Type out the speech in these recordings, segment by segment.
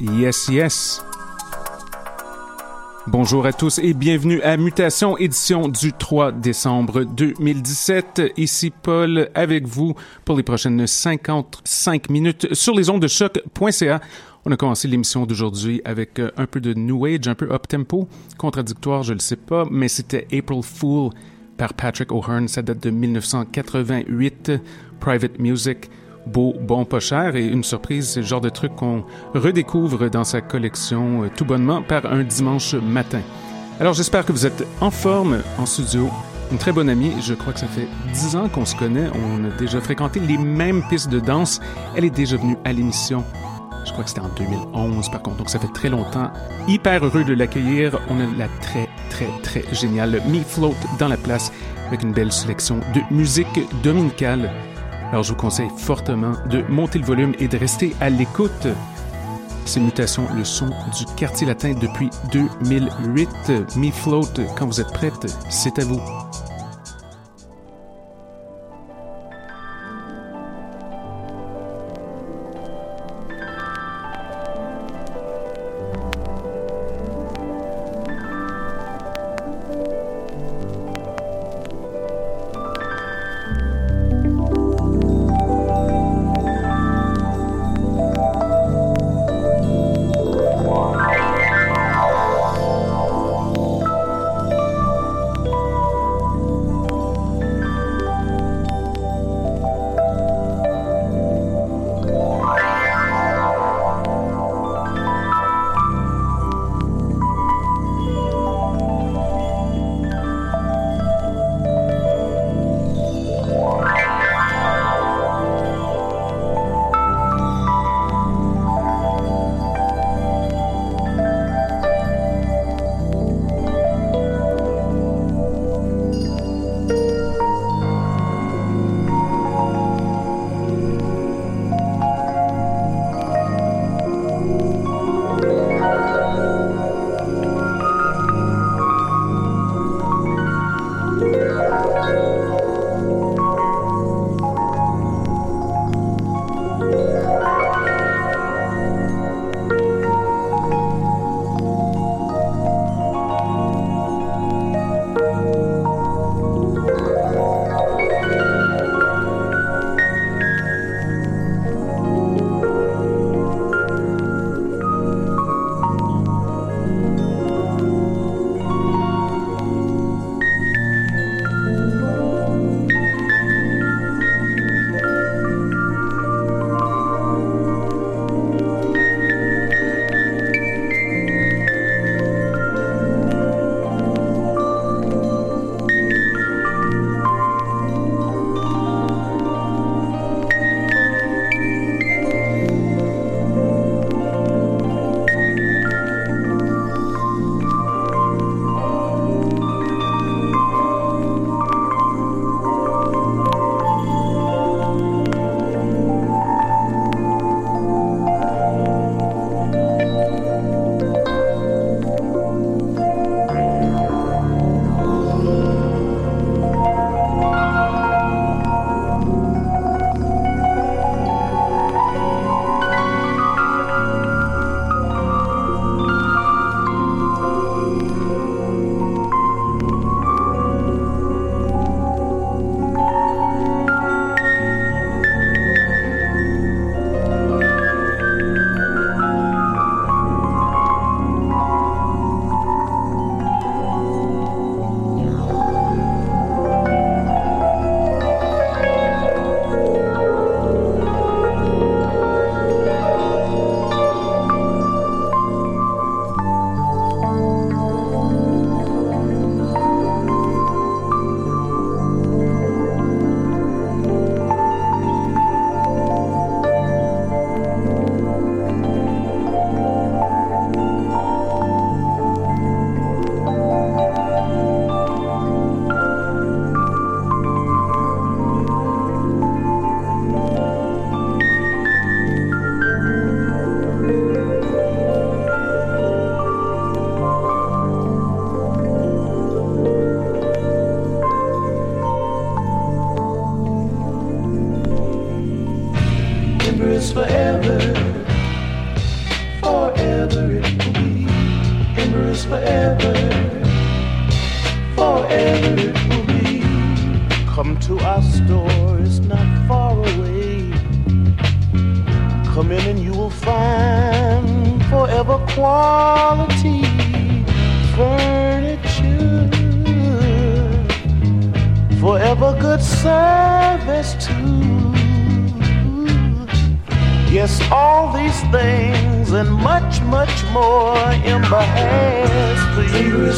Yes, yes. Bonjour à tous et bienvenue à Mutation, édition du 3 décembre 2017. Ici Paul avec vous pour les prochaines 55 minutes sur les ondes de choc.ca. On a commencé l'émission d'aujourd'hui avec euh, un peu de New Age, un peu up-tempo, contradictoire, je le sais pas, mais c'était April Fool par Patrick O'Hearn, ça date de 1988. Private Music. Beau, bon, pas cher et une surprise, c'est le genre de truc qu'on redécouvre dans sa collection euh, tout bonnement par un dimanche matin. Alors j'espère que vous êtes en forme en studio. Une très bonne amie, je crois que ça fait dix ans qu'on se connaît, on a déjà fréquenté les mêmes pistes de danse. Elle est déjà venue à l'émission je crois que c'était en 2011 par contre, donc ça fait très longtemps. Hyper heureux de l'accueillir. On a la très très très géniale Me Float dans la place avec une belle sélection de musique dominicale. Alors je vous conseille fortement de monter le volume et de rester à l'écoute. Ces mutations, le son du quartier latin depuis 2008. Me Float, quand vous êtes prête, c'est à vous.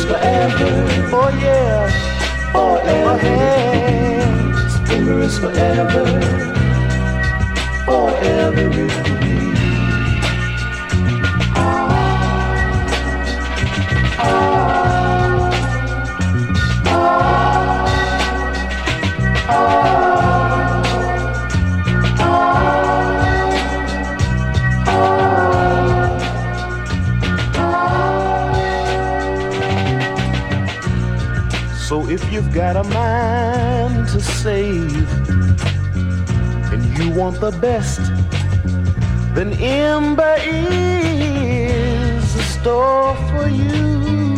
You. forever. Oh yeah. Forever. Ember has. forever. Forever. if got a mind to save and you want the best, then Ember is a store for you.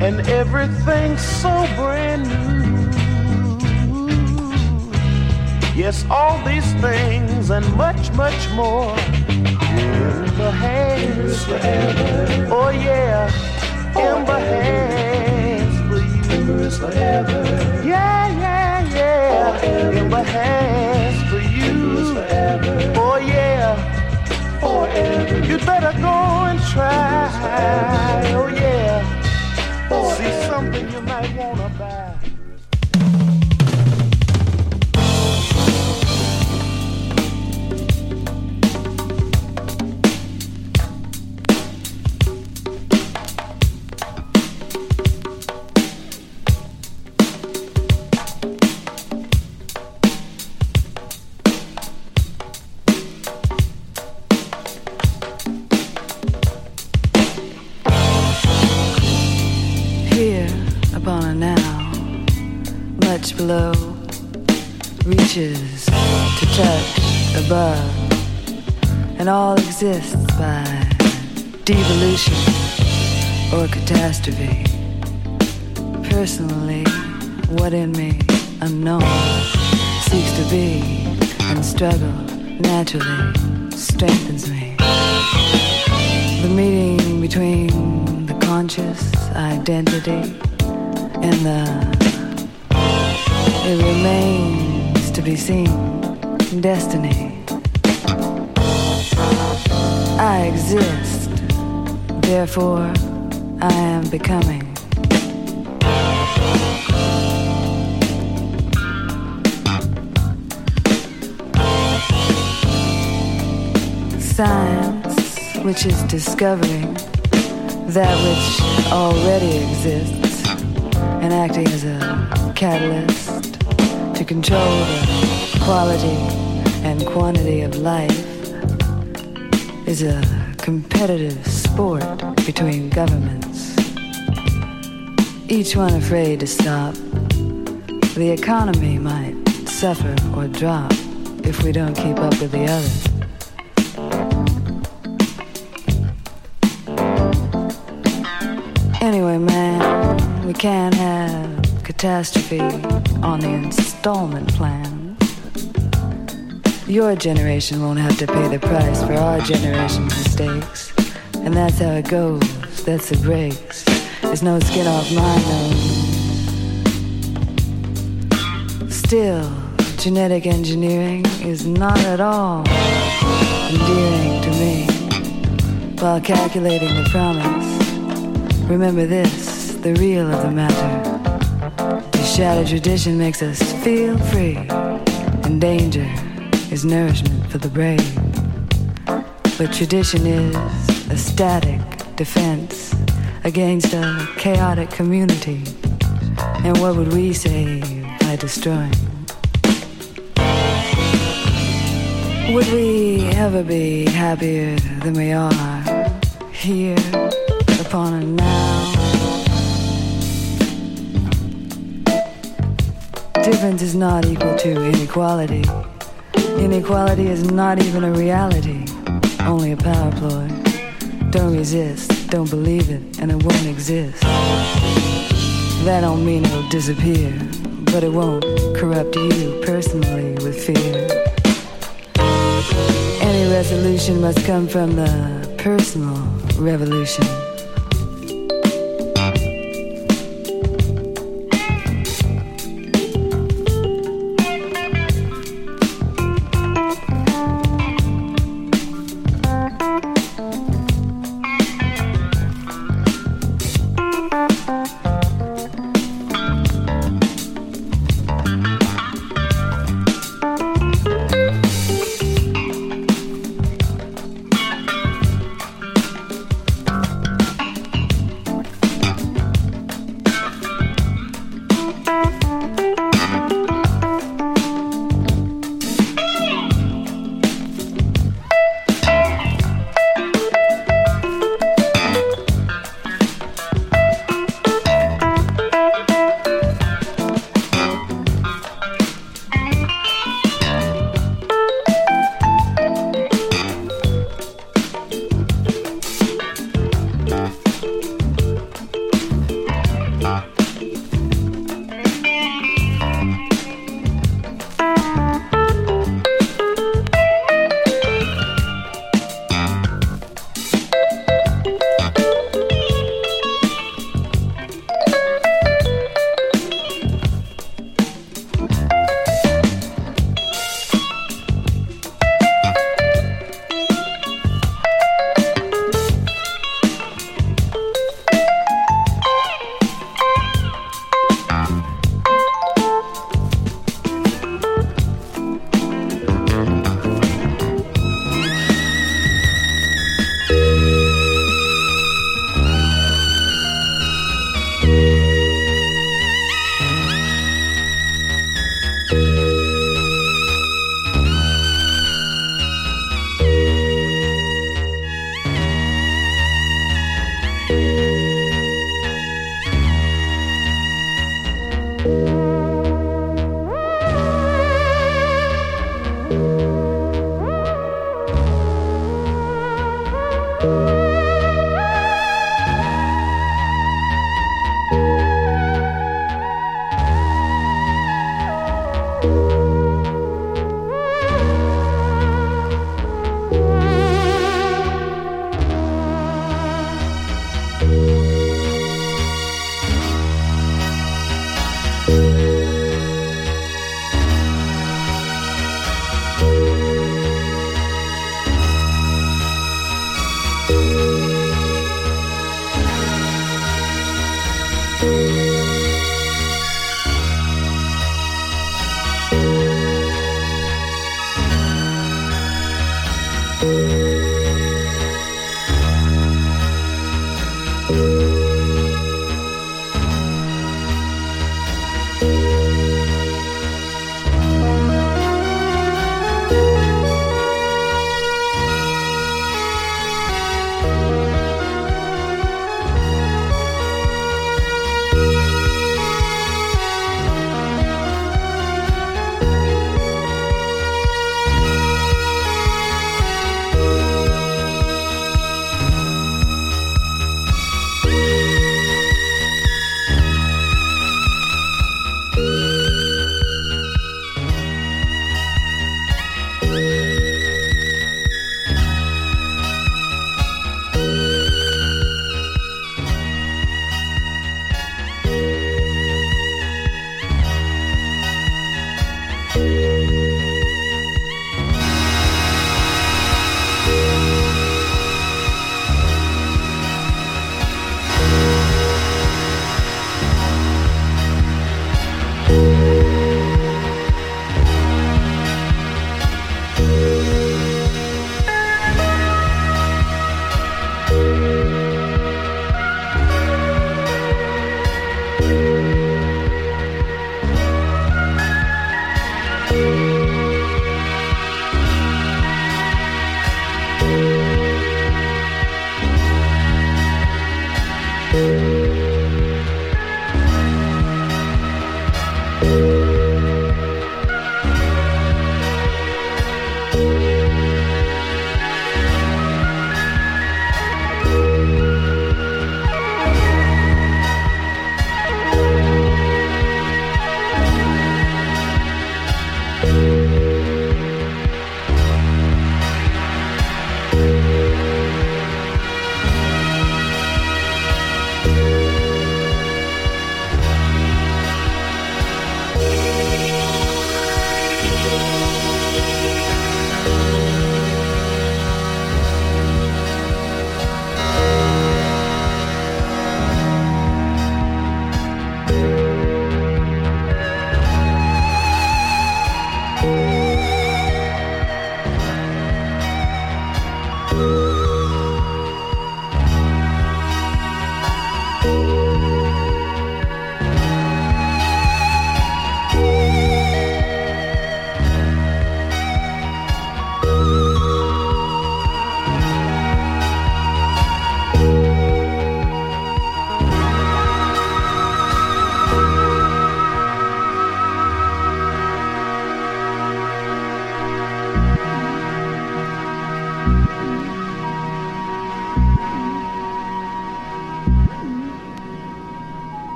And everything's so brand new. Yes, all these things and much, much more. Ember has. Forever oh, yeah. Ember has forever. Yeah, yeah, yeah. Forever. In my hands for you. Forever. Oh, yeah. Forever. You better go and try. Oh, yeah. Forever. See something you might and all exists by devolution or catastrophe. Personally, what in me, unknown, seeks to be and struggle naturally strengthens me. The meeting between the conscious identity and the it remains to be seen destiny. I exist, therefore I am becoming. Science, which is discovering that which already exists and acting as a catalyst to control the quality and quantity of life is a competitive sport between governments, each one afraid to stop. The economy might suffer or drop if we don't keep up with the others. Anyway, man, we can't have catastrophe on the installment plan. Your generation won't have to pay the price for our generation's mistakes. And that's how it goes. That's the breaks. There's no skin off my nose. Still, genetic engineering is not at all endearing to me. While calculating the promise, remember this the real of the matter. The shattered tradition makes us feel free in danger is nourishment for the brave. But tradition is a static defense against a chaotic community. And what would we save by destroying? Would we ever be happier than we are here upon a now? Difference is not equal to inequality. Inequality is not even a reality, only a power ploy. Don't resist, don't believe it, and it won't exist. That don't mean it'll disappear, but it won't corrupt you personally with fear. Any resolution must come from the personal revolution.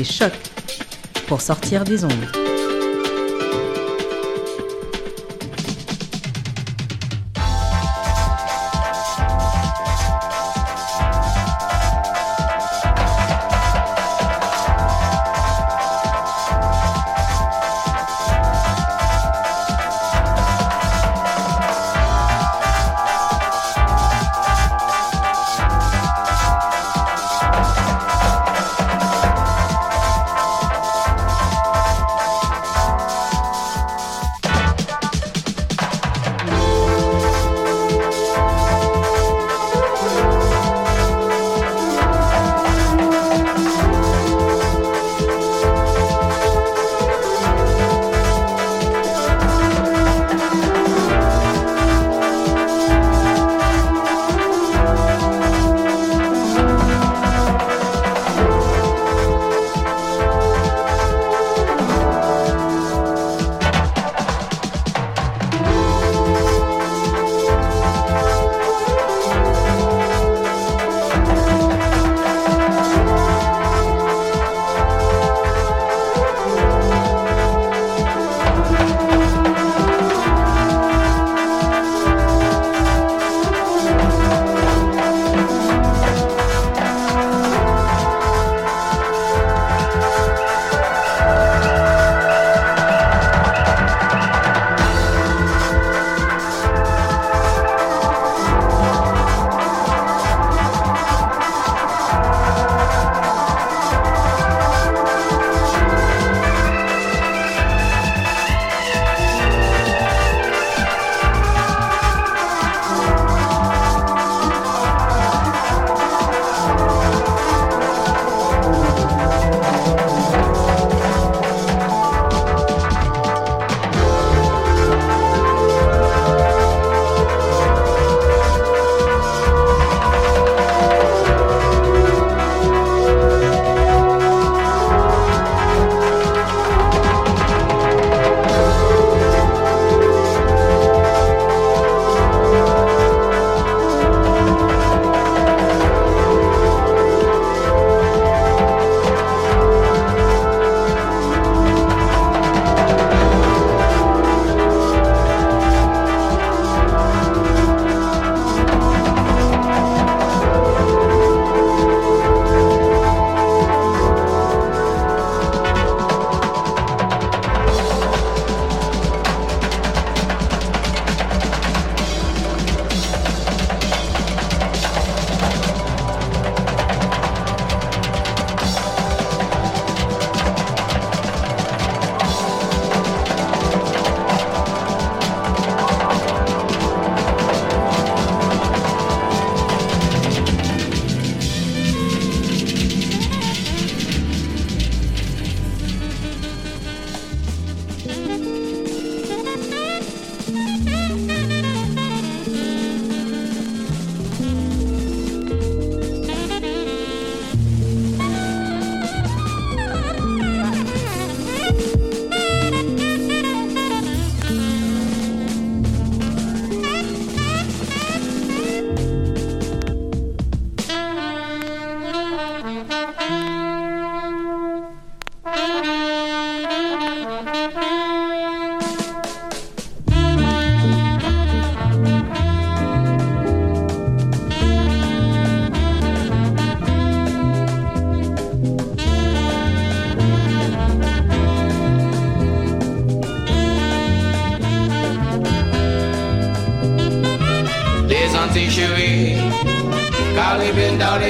Écoutez Choc pour sortir des ondes.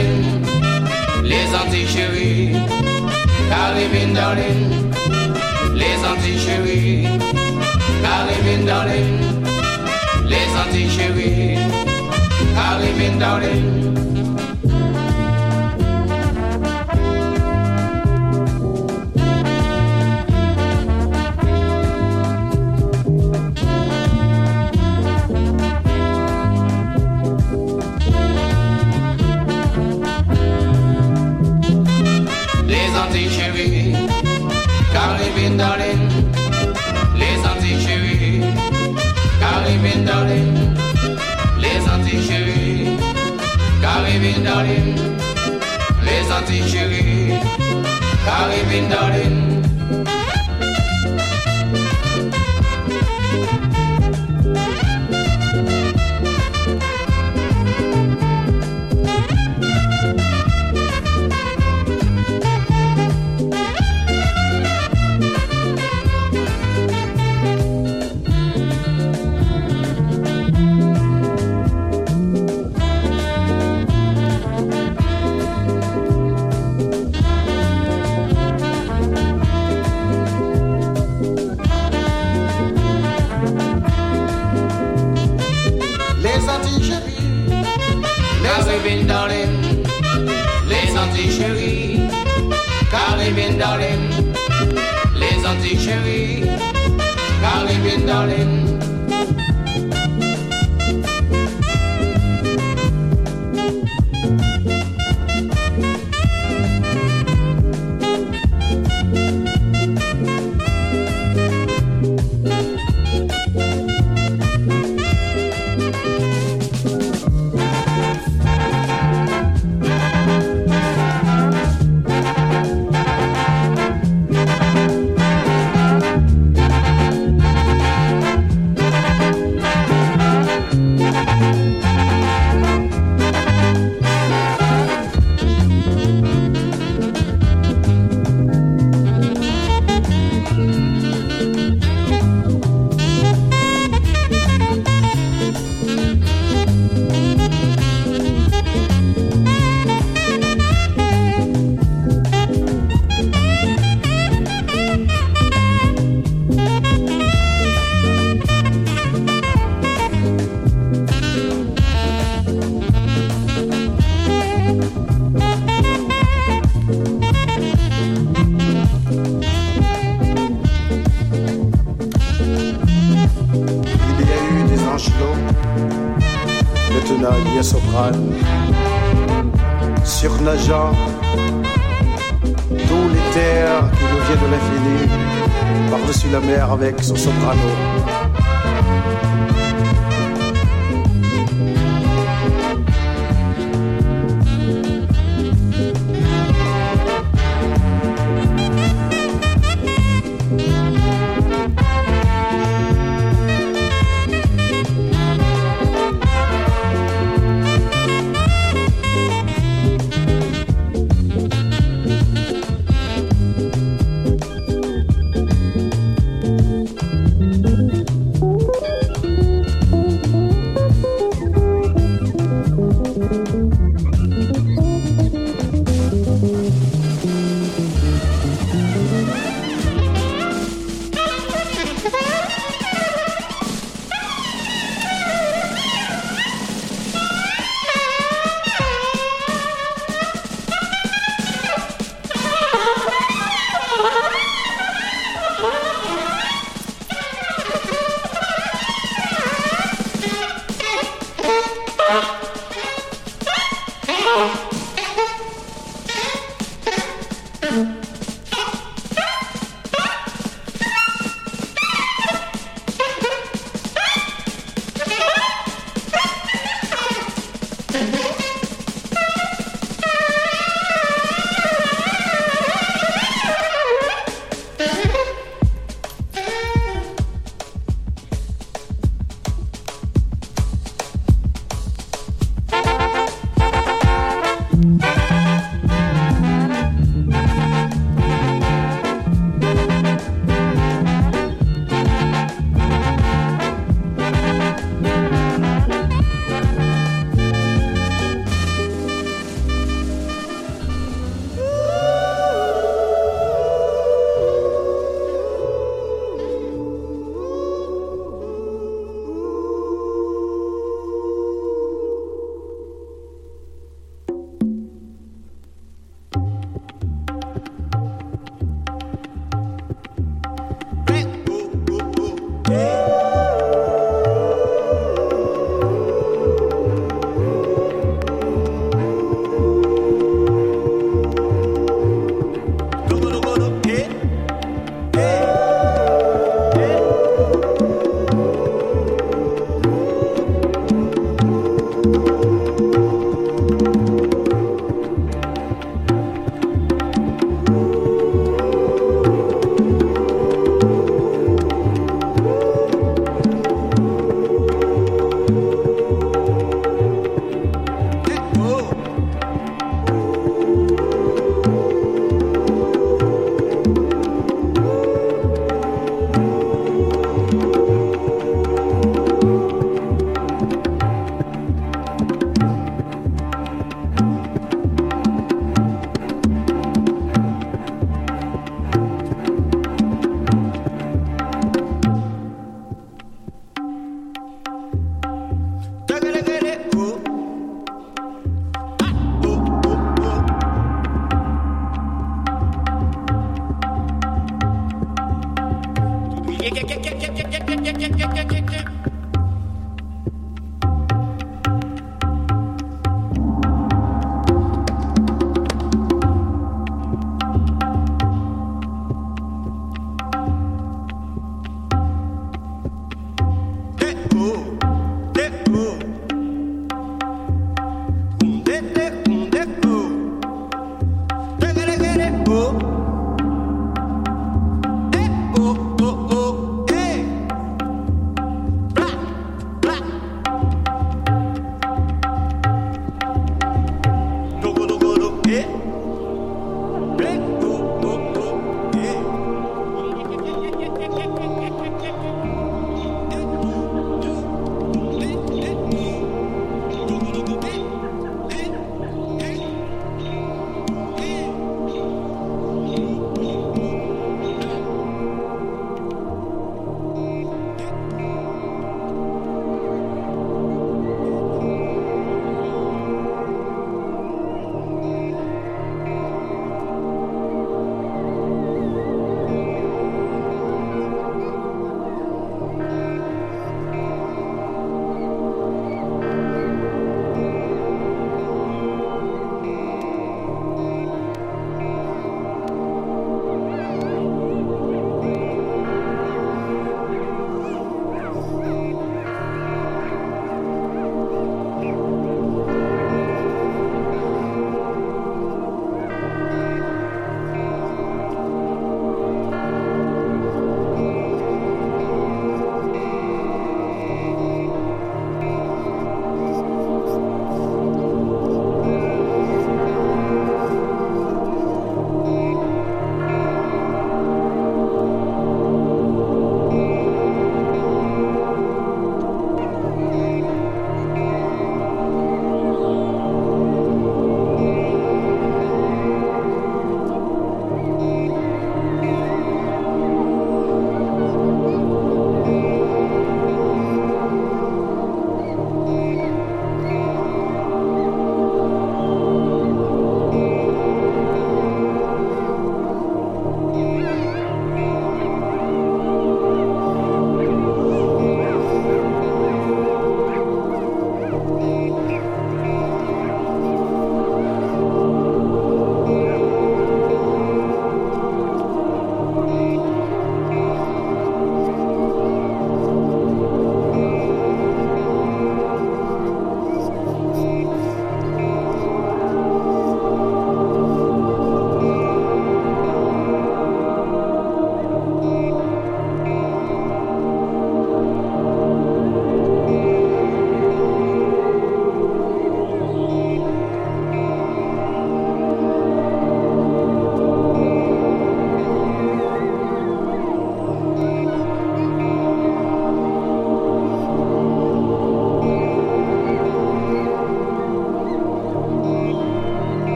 Darling, les Antilles chéries, Caribbean darling, les Antilles chéries, Caribbean darling, les Antilles chéries, Caribbean darling. Darling, les Antilles Caribbean darling. Son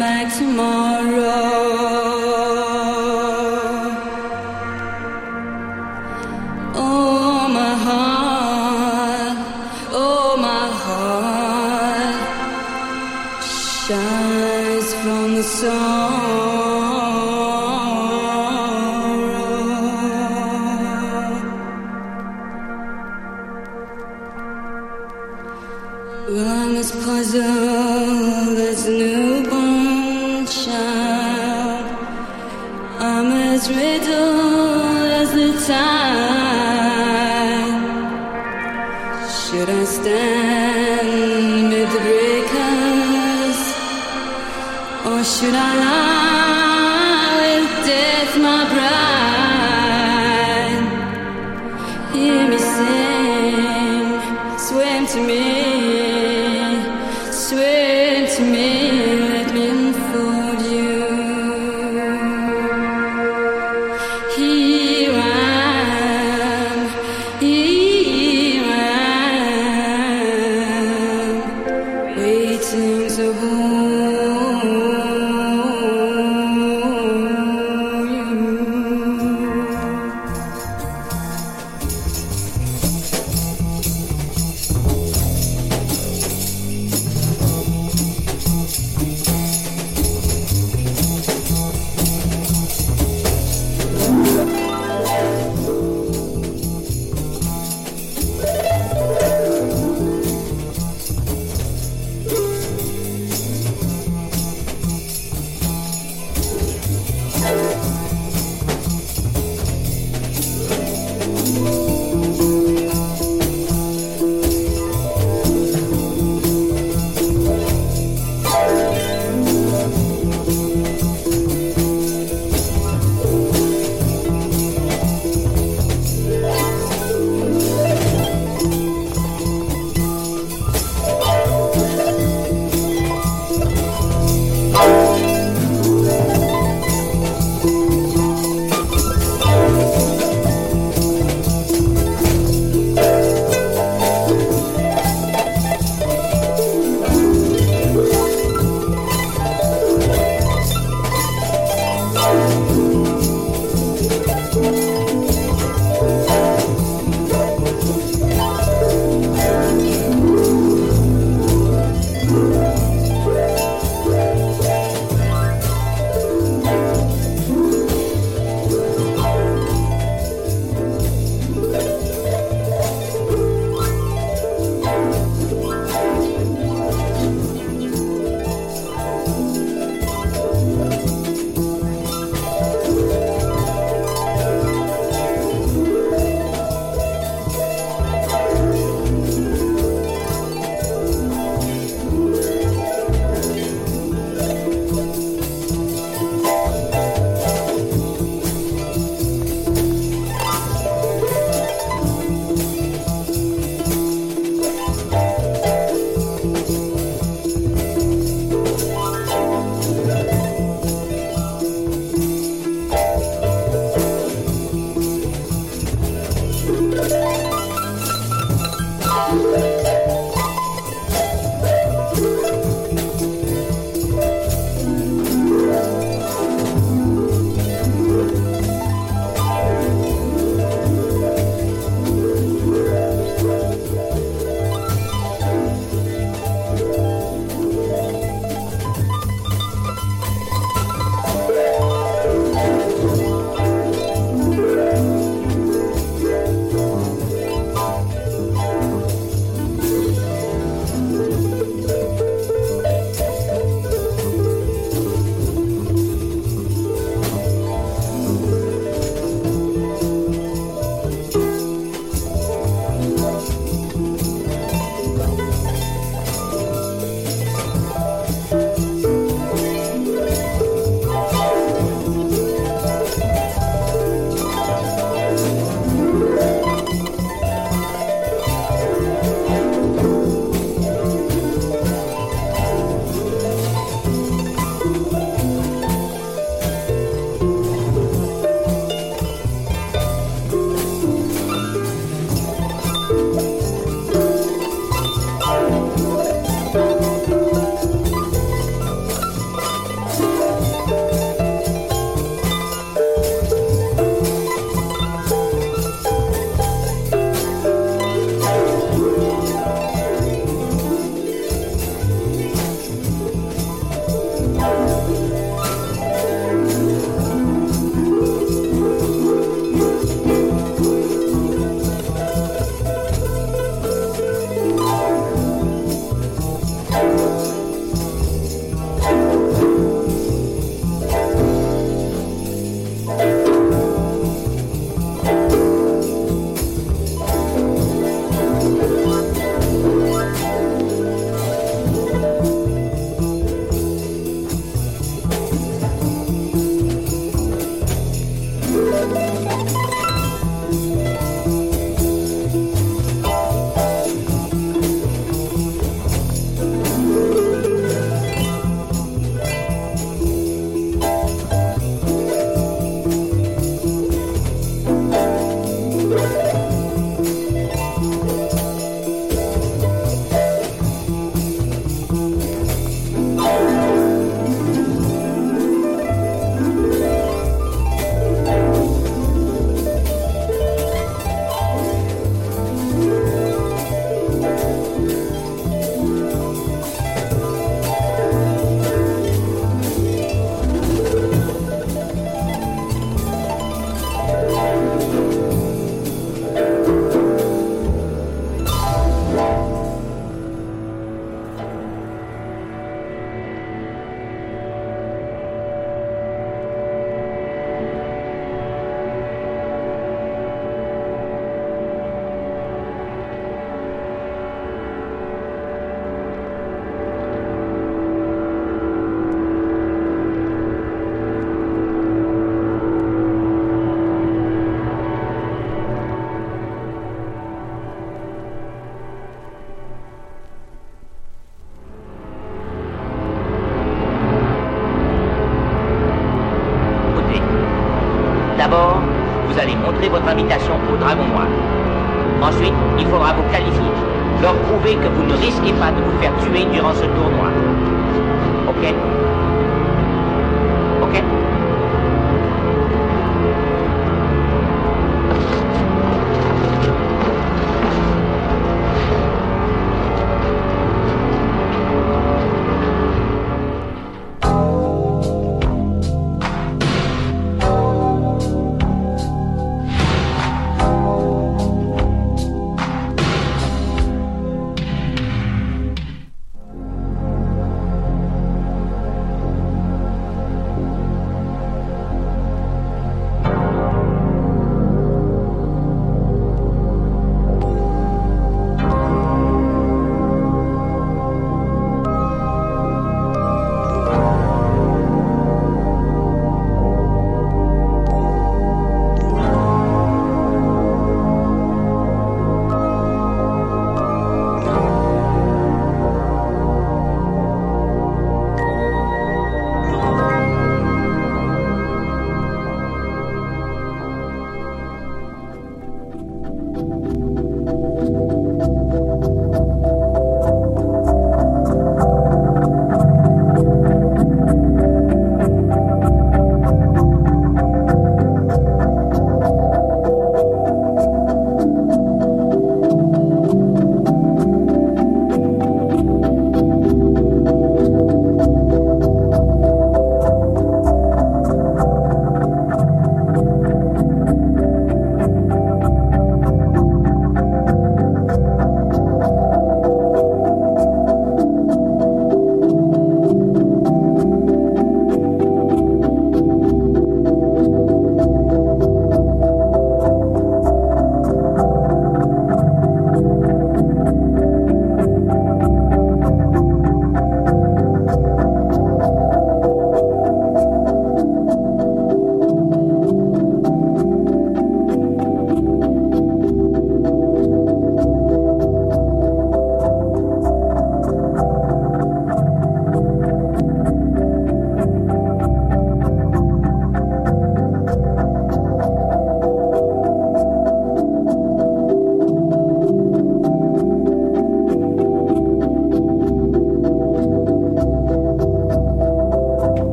come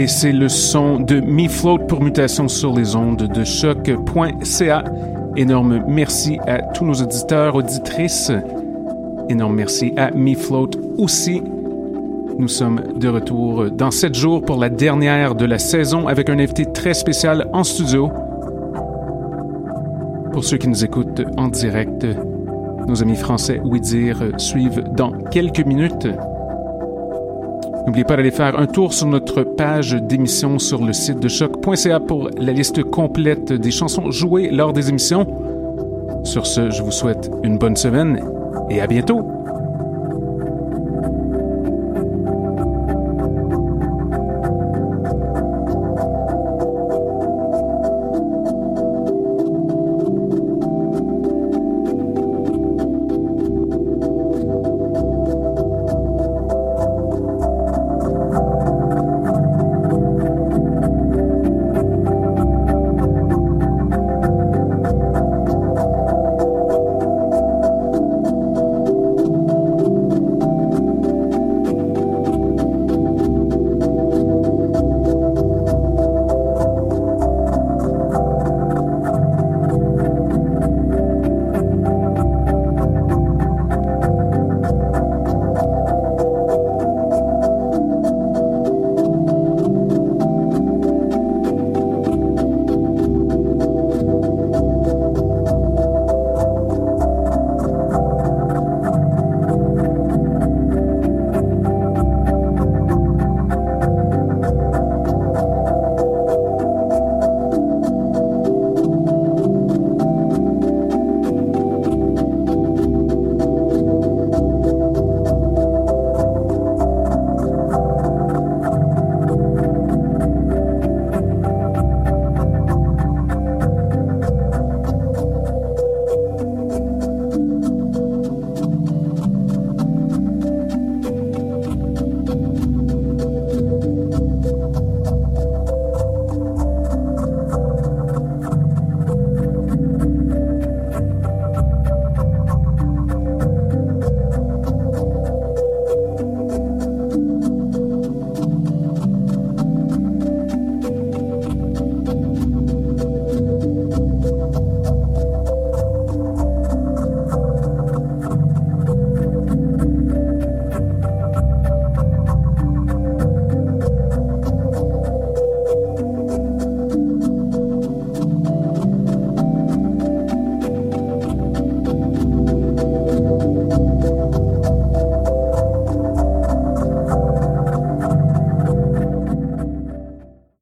et c'est le son de Me Float pour mutation sur les ondes de choc.ca. Énorme merci à tous nos auditeurs, auditrices. Énorme merci à Me Float aussi. Nous sommes de retour dans sept jours pour la dernière de la saison avec un invité très spécial en studio. Pour ceux qui nous écoutent en direct, nos amis français Oui Dire suivent dans quelques minutes. N'oubliez pas d'aller faire un tour sur notre page d'émission sur le site de choc.ca pour la liste complète des chansons jouées lors des émissions. Sur ce, je vous souhaite une bonne semaine et à bientôt.